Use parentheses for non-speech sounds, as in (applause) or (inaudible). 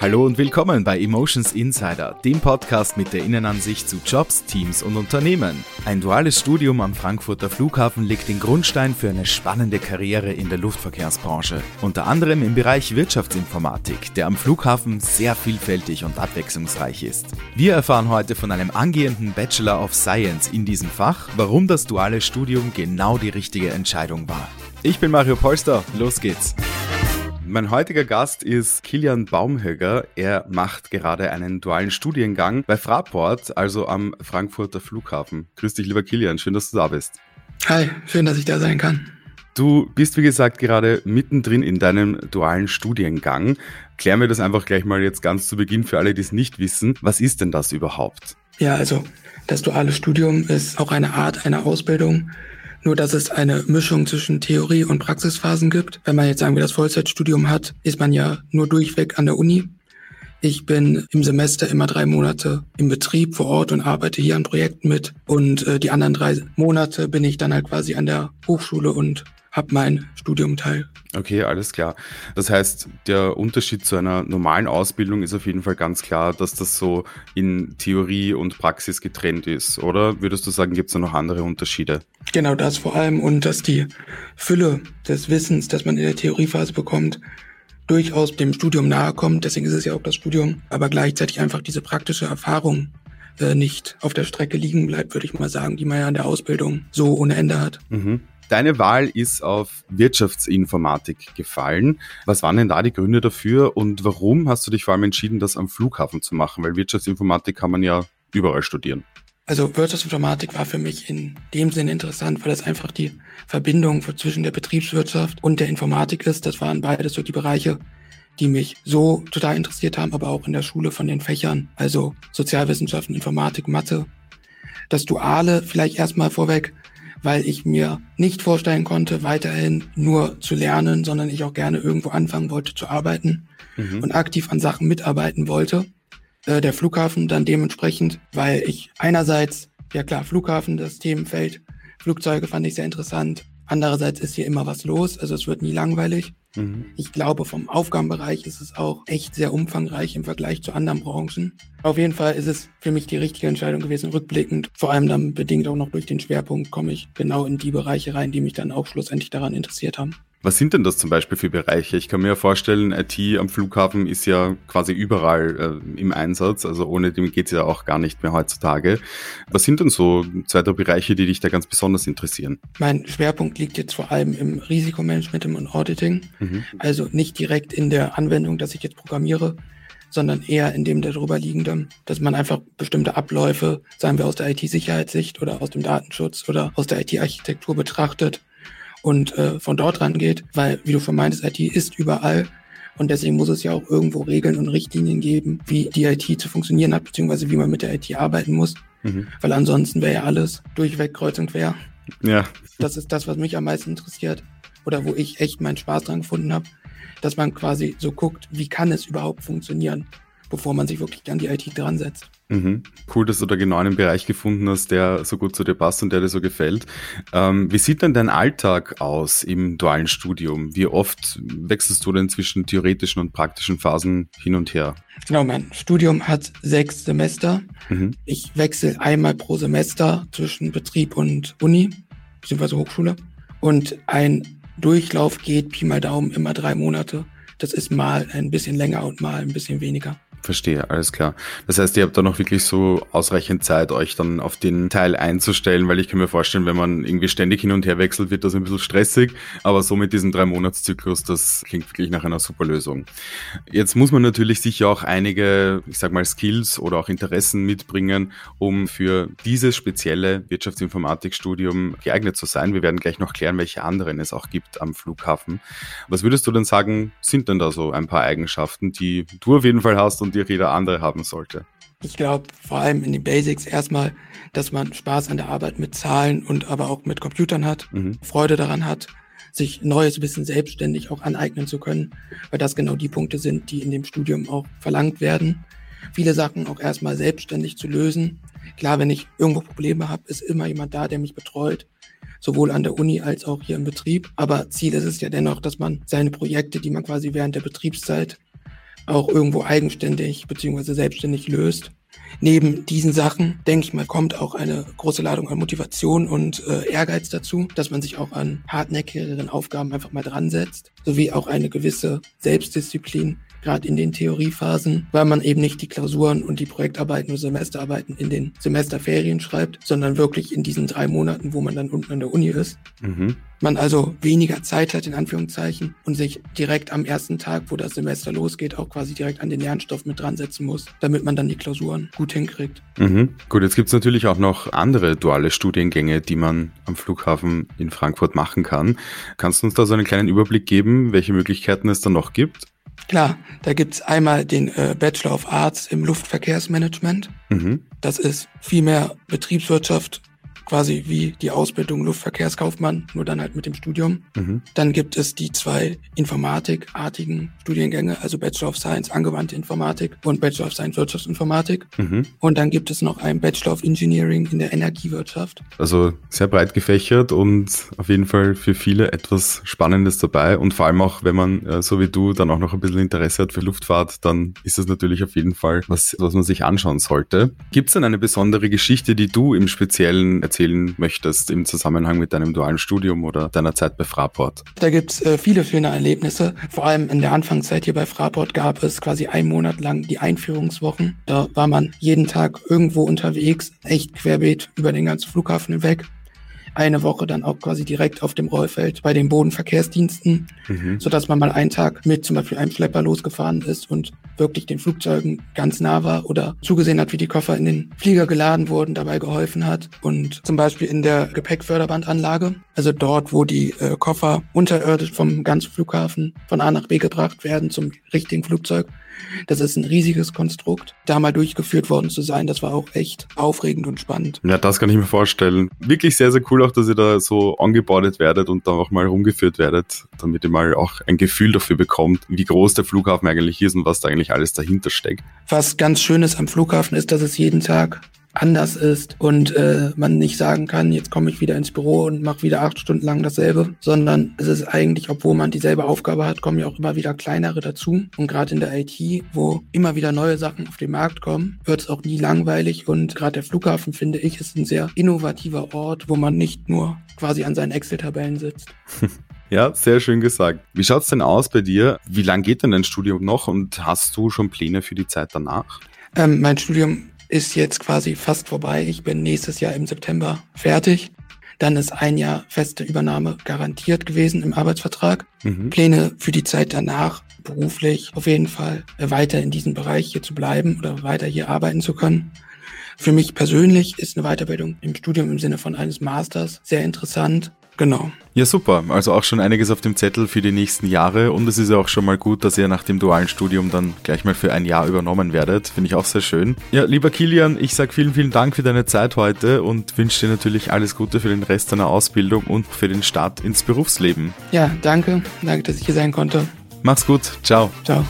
Hallo und willkommen bei Emotions Insider, dem Podcast mit der Innenansicht zu Jobs, Teams und Unternehmen. Ein duales Studium am Frankfurter Flughafen legt den Grundstein für eine spannende Karriere in der Luftverkehrsbranche. Unter anderem im Bereich Wirtschaftsinformatik, der am Flughafen sehr vielfältig und abwechslungsreich ist. Wir erfahren heute von einem angehenden Bachelor of Science in diesem Fach, warum das duale Studium genau die richtige Entscheidung war. Ich bin Mario Polster, los geht's. Mein heutiger Gast ist Kilian Baumhöger. Er macht gerade einen dualen Studiengang bei Fraport, also am Frankfurter Flughafen. Grüß dich, lieber Kilian. Schön, dass du da bist. Hi, schön, dass ich da sein kann. Du bist, wie gesagt, gerade mittendrin in deinem dualen Studiengang. Klären wir das einfach gleich mal jetzt ganz zu Beginn für alle, die es nicht wissen. Was ist denn das überhaupt? Ja, also das duale Studium ist auch eine Art einer Ausbildung, nur dass es eine Mischung zwischen Theorie und Praxisphasen gibt. Wenn man jetzt sagen wir das Vollzeitstudium hat, ist man ja nur durchweg an der Uni. Ich bin im Semester immer drei Monate im Betrieb vor Ort und arbeite hier an Projekten mit. Und äh, die anderen drei Monate bin ich dann halt quasi an der Hochschule und habe mein Studium teil. Okay, alles klar. Das heißt, der Unterschied zu einer normalen Ausbildung ist auf jeden Fall ganz klar, dass das so in Theorie und Praxis getrennt ist, oder? Würdest du sagen, gibt es da noch andere Unterschiede? Genau das vor allem und dass die Fülle des Wissens, das man in der Theoriephase bekommt, durchaus dem Studium nahe kommt. Deswegen ist es ja auch das Studium, aber gleichzeitig einfach diese praktische Erfahrung äh, nicht auf der Strecke liegen bleibt, würde ich mal sagen, die man ja in der Ausbildung so ohne Ende hat. Mhm. Deine Wahl ist auf Wirtschaftsinformatik gefallen. Was waren denn da die Gründe dafür und warum hast du dich vor allem entschieden, das am Flughafen zu machen? Weil Wirtschaftsinformatik kann man ja überall studieren. Also Wirtschaftsinformatik war für mich in dem Sinne interessant, weil es einfach die Verbindung zwischen der Betriebswirtschaft und der Informatik ist. Das waren beides so die Bereiche, die mich so total interessiert haben, aber auch in der Schule von den Fächern, also Sozialwissenschaften, Informatik, Mathe. Das Duale vielleicht erstmal vorweg weil ich mir nicht vorstellen konnte, weiterhin nur zu lernen, sondern ich auch gerne irgendwo anfangen wollte zu arbeiten mhm. und aktiv an Sachen mitarbeiten wollte. Äh, der Flughafen dann dementsprechend, weil ich einerseits, ja klar, Flughafen, das Themenfeld, Flugzeuge fand ich sehr interessant. Andererseits ist hier immer was los, also es wird nie langweilig. Mhm. Ich glaube, vom Aufgabenbereich ist es auch echt sehr umfangreich im Vergleich zu anderen Branchen. Auf jeden Fall ist es für mich die richtige Entscheidung gewesen, rückblickend. Vor allem dann bedingt auch noch durch den Schwerpunkt komme ich genau in die Bereiche rein, die mich dann auch schlussendlich daran interessiert haben. Was sind denn das zum Beispiel für Bereiche? Ich kann mir ja vorstellen, IT am Flughafen ist ja quasi überall äh, im Einsatz, also ohne dem geht es ja auch gar nicht mehr heutzutage. Was sind denn so zwei, drei Bereiche, die dich da ganz besonders interessieren? Mein Schwerpunkt liegt jetzt vor allem im Risikomanagement und Auditing, mhm. also nicht direkt in der Anwendung, dass ich jetzt programmiere, sondern eher in dem darüber liegenden, dass man einfach bestimmte Abläufe, sagen wir aus der IT-Sicherheitssicht oder aus dem Datenschutz oder aus der IT-Architektur betrachtet und äh, von dort rangeht, weil, wie du schon meintest, IT ist überall. Und deswegen muss es ja auch irgendwo Regeln und Richtlinien geben, wie die IT zu funktionieren hat, beziehungsweise wie man mit der IT arbeiten muss. Mhm. Weil ansonsten wäre ja alles durchweg kreuz und quer. Ja. Das ist das, was mich am meisten interessiert. Oder wo ich echt meinen Spaß dran gefunden habe, dass man quasi so guckt, wie kann es überhaupt funktionieren, bevor man sich wirklich an die IT dran setzt. Mhm. Cool, dass du da genau einen Bereich gefunden hast, der so gut zu dir passt und der dir so gefällt. Ähm, wie sieht denn dein Alltag aus im dualen Studium? Wie oft wechselst du denn zwischen theoretischen und praktischen Phasen hin und her? Genau, mein Studium hat sechs Semester. Mhm. Ich wechsle einmal pro Semester zwischen Betrieb und Uni, beziehungsweise Hochschule. Und ein Durchlauf geht Pi mal Daumen immer drei Monate. Das ist mal ein bisschen länger und mal ein bisschen weniger. Verstehe, alles klar. Das heißt, ihr habt da noch wirklich so ausreichend Zeit, euch dann auf den Teil einzustellen, weil ich kann mir vorstellen, wenn man irgendwie ständig hin und her wechselt, wird das ein bisschen stressig. Aber so mit diesem Drei-Monats-Zyklus, das klingt wirklich nach einer super Lösung. Jetzt muss man natürlich sicher auch einige, ich sag mal, Skills oder auch Interessen mitbringen, um für dieses spezielle Wirtschaftsinformatikstudium geeignet zu sein. Wir werden gleich noch klären, welche anderen es auch gibt am Flughafen. Was würdest du denn sagen, sind denn da so ein paar Eigenschaften, die du auf jeden Fall hast und die jeder andere haben sollte? Ich glaube vor allem in den Basics erstmal, dass man Spaß an der Arbeit mit Zahlen und aber auch mit Computern hat, mhm. Freude daran hat, sich neues Wissen selbstständig auch aneignen zu können, weil das genau die Punkte sind, die in dem Studium auch verlangt werden. Viele Sachen auch erstmal selbstständig zu lösen. Klar, wenn ich irgendwo Probleme habe, ist immer jemand da, der mich betreut, sowohl an der Uni als auch hier im Betrieb. Aber Ziel ist es ja dennoch, dass man seine Projekte, die man quasi während der Betriebszeit auch irgendwo eigenständig bzw. selbstständig löst. Neben diesen Sachen, denke ich mal, kommt auch eine große Ladung an Motivation und äh, Ehrgeiz dazu, dass man sich auch an hartnäckigeren Aufgaben einfach mal dran setzt, sowie auch eine gewisse Selbstdisziplin, gerade in den Theoriephasen, weil man eben nicht die Klausuren und die Projektarbeiten oder Semesterarbeiten in den Semesterferien schreibt, sondern wirklich in diesen drei Monaten, wo man dann unten an der Uni ist. Mhm. Man also weniger Zeit hat, in Anführungszeichen, und sich direkt am ersten Tag, wo das Semester losgeht, auch quasi direkt an den Lernstoff mit dran setzen muss, damit man dann die Klausuren gut hinkriegt. Mhm. Gut, jetzt gibt es natürlich auch noch andere duale Studiengänge, die man am Flughafen in Frankfurt machen kann. Kannst du uns da so einen kleinen Überblick geben, welche Möglichkeiten es da noch gibt? Klar, da gibt's einmal den äh, Bachelor of Arts im Luftverkehrsmanagement. Mhm. Das ist viel mehr Betriebswirtschaft quasi wie die Ausbildung Luftverkehrskaufmann, nur dann halt mit dem Studium. Mhm. Dann gibt es die zwei informatikartigen Studiengänge, also Bachelor of Science angewandte Informatik und Bachelor of Science Wirtschaftsinformatik. Mhm. Und dann gibt es noch einen Bachelor of Engineering in der Energiewirtschaft. Also sehr breit gefächert und auf jeden Fall für viele etwas Spannendes dabei. Und vor allem auch, wenn man, äh, so wie du, dann auch noch ein bisschen Interesse hat für Luftfahrt, dann ist das natürlich auf jeden Fall was, was man sich anschauen sollte. Gibt es denn eine besondere Geschichte, die du im Speziellen erzählst? Erzählen möchtest im Zusammenhang mit deinem dualen Studium oder deiner Zeit bei Fraport? Da gibt's äh, viele schöne Erlebnisse. Vor allem in der Anfangszeit hier bei Fraport gab es quasi einen Monat lang die Einführungswochen. Da war man jeden Tag irgendwo unterwegs, echt querbeet über den ganzen Flughafen hinweg eine Woche dann auch quasi direkt auf dem Rollfeld bei den Bodenverkehrsdiensten, mhm. sodass man mal einen Tag mit zum Beispiel einem Schlepper losgefahren ist und wirklich den Flugzeugen ganz nah war oder zugesehen hat, wie die Koffer in den Flieger geladen wurden, dabei geholfen hat. Und zum Beispiel in der Gepäckförderbandanlage, also dort, wo die äh, Koffer unterirdisch vom ganzen Flughafen von A nach B gebracht werden zum richtigen Flugzeug, das ist ein riesiges Konstrukt. Da mal durchgeführt worden zu sein, das war auch echt aufregend und spannend. Ja, das kann ich mir vorstellen. Wirklich sehr, sehr cool auch, dass ihr da so angebordet werdet und da auch mal rumgeführt werdet, damit ihr mal auch ein Gefühl dafür bekommt, wie groß der Flughafen eigentlich ist und was da eigentlich alles dahinter steckt. Was ganz schön ist am Flughafen ist, dass es jeden Tag anders ist und äh, man nicht sagen kann, jetzt komme ich wieder ins Büro und mache wieder acht Stunden lang dasselbe, sondern es ist eigentlich, obwohl man dieselbe Aufgabe hat, kommen ja auch immer wieder kleinere dazu. Und gerade in der IT, wo immer wieder neue Sachen auf den Markt kommen, wird es auch nie langweilig. Und gerade der Flughafen, finde ich, ist ein sehr innovativer Ort, wo man nicht nur quasi an seinen Excel-Tabellen sitzt. (laughs) Ja, sehr schön gesagt. Wie schaut's denn aus bei dir? Wie lang geht denn dein Studium noch und hast du schon Pläne für die Zeit danach? Ähm, mein Studium ist jetzt quasi fast vorbei. Ich bin nächstes Jahr im September fertig. Dann ist ein Jahr feste Übernahme garantiert gewesen im Arbeitsvertrag. Mhm. Pläne für die Zeit danach, beruflich auf jeden Fall weiter in diesem Bereich hier zu bleiben oder weiter hier arbeiten zu können. Für mich persönlich ist eine Weiterbildung im Studium im Sinne von eines Masters sehr interessant. Genau. Ja, super. Also auch schon einiges auf dem Zettel für die nächsten Jahre. Und es ist ja auch schon mal gut, dass ihr nach dem dualen Studium dann gleich mal für ein Jahr übernommen werdet. Finde ich auch sehr schön. Ja, lieber Kilian, ich sage vielen, vielen Dank für deine Zeit heute und wünsche dir natürlich alles Gute für den Rest deiner Ausbildung und für den Start ins Berufsleben. Ja, danke. Danke, dass ich hier sein konnte. Mach's gut. Ciao. Ciao.